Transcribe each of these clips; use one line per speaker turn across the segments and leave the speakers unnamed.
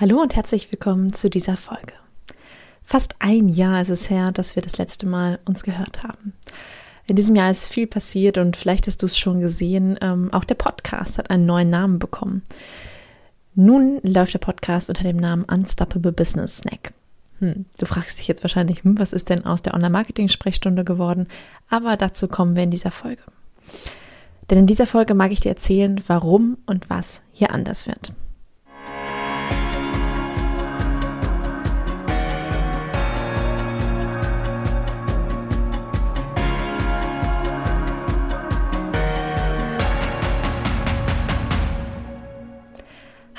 Hallo und herzlich willkommen zu dieser Folge. Fast ein Jahr ist es her, dass wir das letzte Mal uns gehört haben. In diesem Jahr ist viel passiert und vielleicht hast du es schon gesehen, ähm, auch der Podcast hat einen neuen Namen bekommen. Nun läuft der Podcast unter dem Namen Unstoppable Business Snack. Hm, du fragst dich jetzt wahrscheinlich, hm, was ist denn aus der Online-Marketing-Sprechstunde geworden? Aber dazu kommen wir in dieser Folge. Denn in dieser Folge mag ich dir erzählen, warum und was hier anders wird.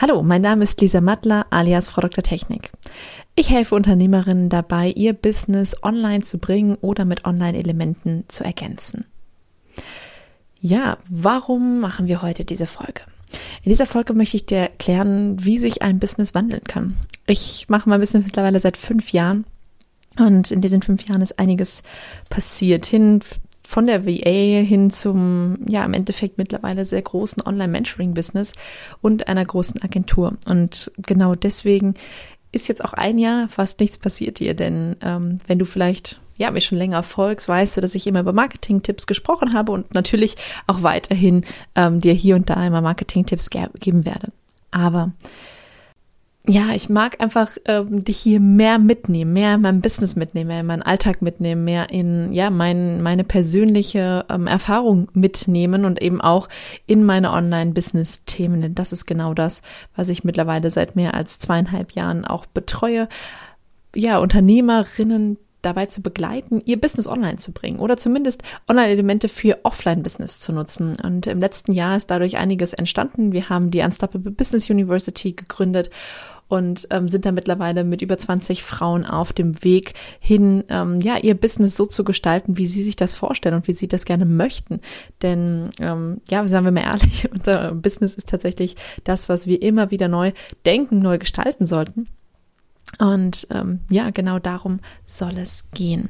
Hallo, mein Name ist Lisa Mattler alias Frau Dr. Technik. Ich helfe Unternehmerinnen dabei, ihr Business online zu bringen oder mit Online-Elementen zu ergänzen. Ja, warum machen wir heute diese Folge? In dieser Folge möchte ich dir erklären, wie sich ein Business wandeln kann. Ich mache mein Business mittlerweile seit fünf Jahren und in diesen fünf Jahren ist einiges passiert hin von der VA hin zum, ja, im Endeffekt mittlerweile sehr großen Online-Mentoring-Business und einer großen Agentur. Und genau deswegen ist jetzt auch ein Jahr fast nichts passiert hier, denn ähm, wenn du vielleicht ja, mich schon länger folgst, weißt du, dass ich immer über Marketing-Tipps gesprochen habe und natürlich auch weiterhin ähm, dir hier und da immer Marketing-Tipps ge geben werde. Aber ja, ich mag einfach ähm, dich hier mehr mitnehmen, mehr in meinem Business mitnehmen, mehr in meinen Alltag mitnehmen, mehr in ja mein, meine persönliche ähm, Erfahrung mitnehmen und eben auch in meine Online-Business-Themen. Denn das ist genau das, was ich mittlerweile seit mehr als zweieinhalb Jahren auch betreue. Ja, Unternehmerinnen dabei zu begleiten, ihr Business online zu bringen oder zumindest Online-Elemente für Offline-Business zu nutzen. Und im letzten Jahr ist dadurch einiges entstanden. Wir haben die Unstoppable Business University gegründet und ähm, sind da mittlerweile mit über 20 Frauen auf dem Weg hin, ähm, ja, ihr Business so zu gestalten, wie sie sich das vorstellen und wie sie das gerne möchten. Denn, ähm, ja, sagen wir mal ehrlich, unser Business ist tatsächlich das, was wir immer wieder neu denken, neu gestalten sollten. Und ähm, ja, genau darum soll es gehen.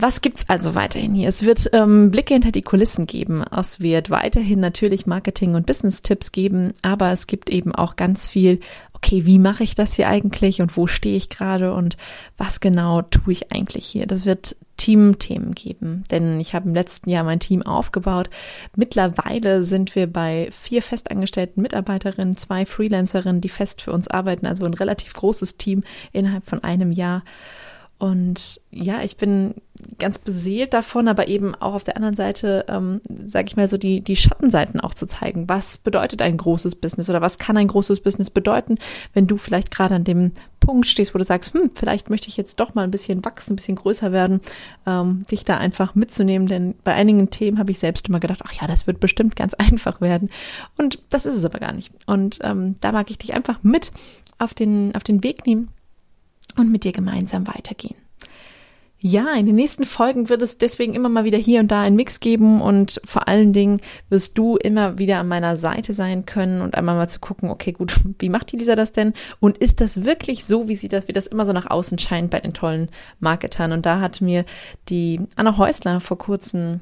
Was gibt's also weiterhin hier? Es wird ähm, Blicke hinter die Kulissen geben. Es wird weiterhin natürlich Marketing- und Business-Tipps geben, aber es gibt eben auch ganz viel, okay, wie mache ich das hier eigentlich und wo stehe ich gerade und was genau tue ich eigentlich hier? Das wird Teamthemen geben, denn ich habe im letzten Jahr mein Team aufgebaut. Mittlerweile sind wir bei vier festangestellten Mitarbeiterinnen, zwei Freelancerinnen, die fest für uns arbeiten, also ein relativ großes Team innerhalb von einem Jahr. Und ja, ich bin ganz beseelt davon, aber eben auch auf der anderen Seite, ähm, sage ich mal so, die, die Schattenseiten auch zu zeigen. Was bedeutet ein großes Business oder was kann ein großes Business bedeuten, wenn du vielleicht gerade an dem Punkt stehst, wo du sagst, hm, vielleicht möchte ich jetzt doch mal ein bisschen wachsen, ein bisschen größer werden, ähm, dich da einfach mitzunehmen. Denn bei einigen Themen habe ich selbst immer gedacht, ach ja, das wird bestimmt ganz einfach werden. Und das ist es aber gar nicht. Und ähm, da mag ich dich einfach mit auf den, auf den Weg nehmen und mit dir gemeinsam weitergehen. Ja, in den nächsten Folgen wird es deswegen immer mal wieder hier und da einen Mix geben und vor allen Dingen wirst du immer wieder an meiner Seite sein können und einmal mal zu gucken, okay, gut, wie macht die Lisa das denn? Und ist das wirklich so, wie sie das, wie das immer so nach außen scheint bei den tollen Marketern? Und da hat mir die Anna Häusler vor kurzem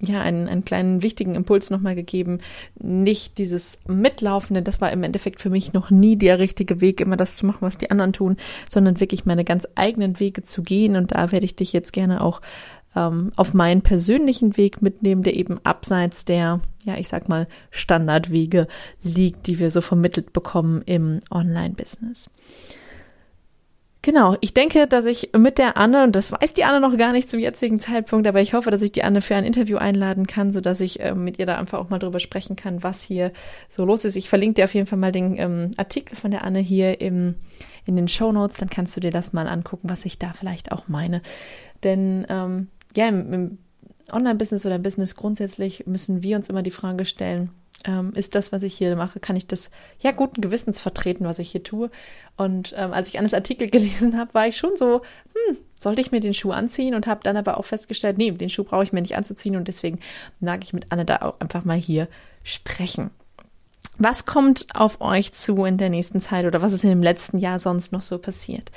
ja, einen, einen kleinen wichtigen Impuls nochmal gegeben. Nicht dieses Mitlaufende, das war im Endeffekt für mich noch nie der richtige Weg, immer das zu machen, was die anderen tun, sondern wirklich meine ganz eigenen Wege zu gehen. Und da werde ich dich jetzt gerne auch ähm, auf meinen persönlichen Weg mitnehmen, der eben abseits der, ja, ich sag mal, Standardwege liegt, die wir so vermittelt bekommen im Online-Business. Genau, ich denke, dass ich mit der Anne, und das weiß die Anne noch gar nicht zum jetzigen Zeitpunkt, aber ich hoffe, dass ich die Anne für ein Interview einladen kann, so dass ich äh, mit ihr da einfach auch mal drüber sprechen kann, was hier so los ist. Ich verlinke dir auf jeden Fall mal den ähm, Artikel von der Anne hier im, in den Show Notes, dann kannst du dir das mal angucken, was ich da vielleicht auch meine. Denn ähm, ja, im, im Online-Business oder Business grundsätzlich müssen wir uns immer die Frage stellen, ähm, ist das, was ich hier mache, kann ich das ja guten Gewissens vertreten, was ich hier tue. Und ähm, als ich Annes Artikel gelesen habe, war ich schon so, hm, sollte ich mir den Schuh anziehen und habe dann aber auch festgestellt, nee, den Schuh brauche ich mir nicht anzuziehen und deswegen mag ich mit Anne da auch einfach mal hier sprechen. Was kommt auf euch zu in der nächsten Zeit oder was ist in dem letzten Jahr sonst noch so passiert?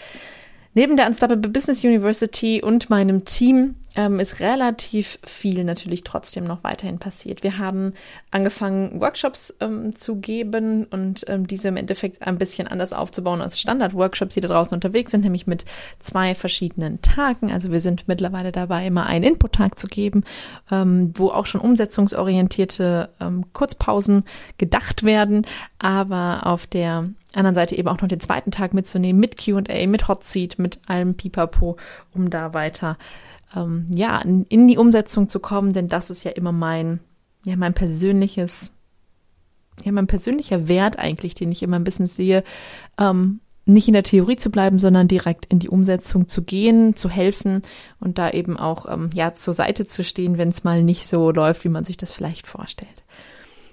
Neben der Unstoppable Business University und meinem Team ähm, ist relativ viel natürlich trotzdem noch weiterhin passiert. Wir haben angefangen, Workshops ähm, zu geben und ähm, diese im Endeffekt ein bisschen anders aufzubauen als Standard-Workshops, die da draußen unterwegs sind, nämlich mit zwei verschiedenen Tagen. Also wir sind mittlerweile dabei, immer einen Input-Tag zu geben, ähm, wo auch schon umsetzungsorientierte ähm, Kurzpausen gedacht werden, aber auf der anderen Seite eben auch noch den zweiten Tag mitzunehmen mit Q&A, mit Hot Seat, mit allem Pipapo, um da weiter ja, in die Umsetzung zu kommen, denn das ist ja immer mein, ja, mein persönliches, ja, mein persönlicher Wert eigentlich, den ich immer ein bisschen sehe, ähm, nicht in der Theorie zu bleiben, sondern direkt in die Umsetzung zu gehen, zu helfen und da eben auch ähm, ja zur Seite zu stehen, wenn es mal nicht so läuft, wie man sich das vielleicht vorstellt.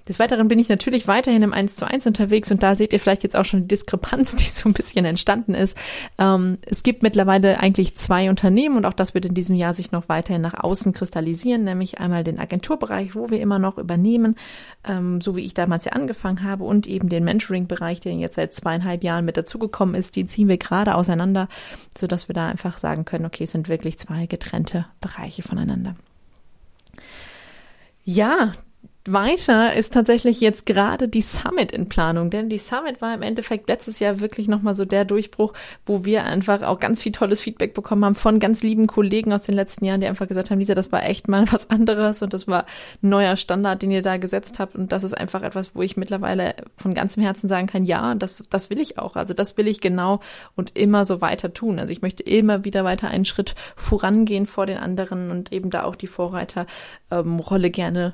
Des Weiteren bin ich natürlich weiterhin im 1 zu 1 unterwegs und da seht ihr vielleicht jetzt auch schon die Diskrepanz, die so ein bisschen entstanden ist. Ähm, es gibt mittlerweile eigentlich zwei Unternehmen und auch das wird in diesem Jahr sich noch weiterhin nach außen kristallisieren, nämlich einmal den Agenturbereich, wo wir immer noch übernehmen, ähm, so wie ich damals ja angefangen habe und eben den Mentoring-Bereich, der jetzt seit zweieinhalb Jahren mit dazugekommen ist, die ziehen wir gerade auseinander, so dass wir da einfach sagen können, okay, es sind wirklich zwei getrennte Bereiche voneinander. Ja, weiter ist tatsächlich jetzt gerade die Summit in Planung, denn die Summit war im Endeffekt letztes Jahr wirklich nochmal so der Durchbruch, wo wir einfach auch ganz viel tolles Feedback bekommen haben von ganz lieben Kollegen aus den letzten Jahren, die einfach gesagt haben, Lisa, das war echt mal was anderes und das war ein neuer Standard, den ihr da gesetzt habt und das ist einfach etwas, wo ich mittlerweile von ganzem Herzen sagen kann, ja, das, das will ich auch. Also das will ich genau und immer so weiter tun. Also ich möchte immer wieder weiter einen Schritt vorangehen vor den anderen und eben da auch die Vorreiterrolle ähm, gerne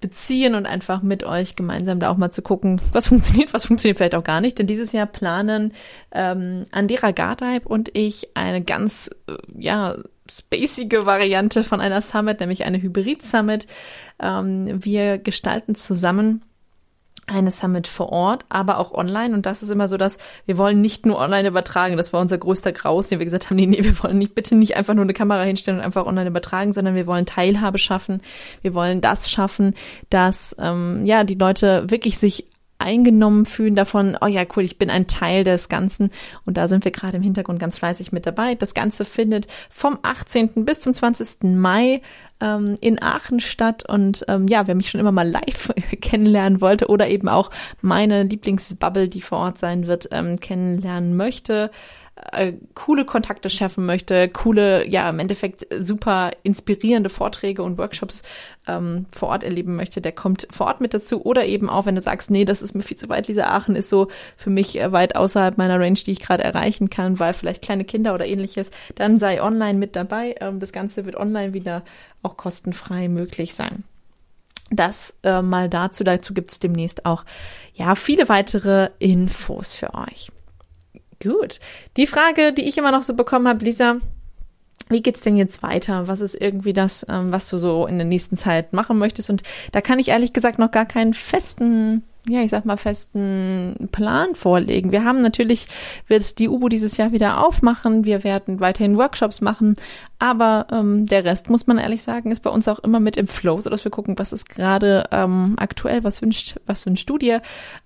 beziehen und einfach mit euch gemeinsam da auch mal zu gucken, was funktioniert, was funktioniert vielleicht auch gar nicht. Denn dieses Jahr planen ähm, Andera Gardeib und ich eine ganz, äh, ja, spacige Variante von einer Summit, nämlich eine Hybrid-Summit. Ähm, wir gestalten zusammen eine Summit vor Ort, aber auch online. Und das ist immer so, dass wir wollen nicht nur online übertragen. Das war unser größter Graus, den wir gesagt haben, nee, nee, wir wollen nicht, bitte nicht einfach nur eine Kamera hinstellen und einfach online übertragen, sondern wir wollen Teilhabe schaffen. Wir wollen das schaffen, dass, ähm, ja, die Leute wirklich sich eingenommen fühlen davon, oh ja, cool, ich bin ein Teil des Ganzen. Und da sind wir gerade im Hintergrund ganz fleißig mit dabei. Das Ganze findet vom 18. bis zum 20. Mai ähm, in Aachen statt. Und ähm, ja, wer mich schon immer mal live kennenlernen wollte oder eben auch meine Lieblingsbubble, die vor Ort sein wird, ähm, kennenlernen möchte, äh, coole Kontakte schaffen möchte, coole, ja, im Endeffekt super inspirierende Vorträge und Workshops ähm, vor Ort erleben möchte, der kommt vor Ort mit dazu. Oder eben auch, wenn du sagst, nee, das ist mir viel zu weit, Lisa Aachen ist so für mich äh, weit außerhalb meiner Range, die ich gerade erreichen kann, weil vielleicht kleine Kinder oder ähnliches, dann sei online mit dabei. Ähm, das Ganze wird online wieder auch kostenfrei möglich sein. Das äh, mal dazu. Dazu gibt es demnächst auch ja viele weitere Infos für euch. Gut. Die Frage, die ich immer noch so bekommen habe, Lisa, wie geht's denn jetzt weiter? Was ist irgendwie das, ähm, was du so in der nächsten Zeit machen möchtest? Und da kann ich ehrlich gesagt noch gar keinen festen ja, ich sag mal, festen Plan vorlegen. Wir haben natürlich, wird die UBO dieses Jahr wieder aufmachen. Wir werden weiterhin Workshops machen. Aber ähm, der Rest, muss man ehrlich sagen, ist bei uns auch immer mit im Flow, sodass wir gucken, was ist gerade ähm, aktuell, was wünscht, was für ein Studie.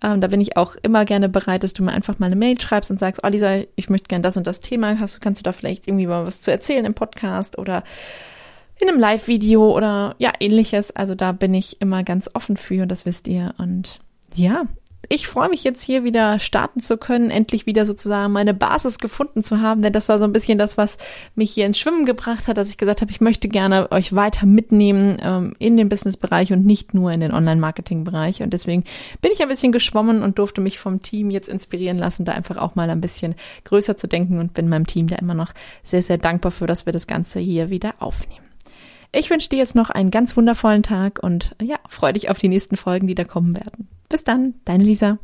Ähm, da bin ich auch immer gerne bereit, dass du mir einfach mal eine Mail schreibst und sagst, oh Lisa, ich möchte gerne das und das Thema. Hast, kannst du da vielleicht irgendwie mal was zu erzählen im Podcast oder in einem Live-Video oder ja, ähnliches. Also da bin ich immer ganz offen für, das wisst ihr. Und ja, ich freue mich jetzt hier wieder starten zu können, endlich wieder sozusagen meine Basis gefunden zu haben, denn das war so ein bisschen das, was mich hier ins Schwimmen gebracht hat, dass ich gesagt habe, ich möchte gerne euch weiter mitnehmen ähm, in den Business-Bereich und nicht nur in den Online-Marketing-Bereich. Und deswegen bin ich ein bisschen geschwommen und durfte mich vom Team jetzt inspirieren lassen, da einfach auch mal ein bisschen größer zu denken und bin meinem Team da immer noch sehr, sehr dankbar für, dass wir das Ganze hier wieder aufnehmen. Ich wünsche dir jetzt noch einen ganz wundervollen Tag und ja, freue dich auf die nächsten Folgen, die da kommen werden. Bis dann, deine Lisa.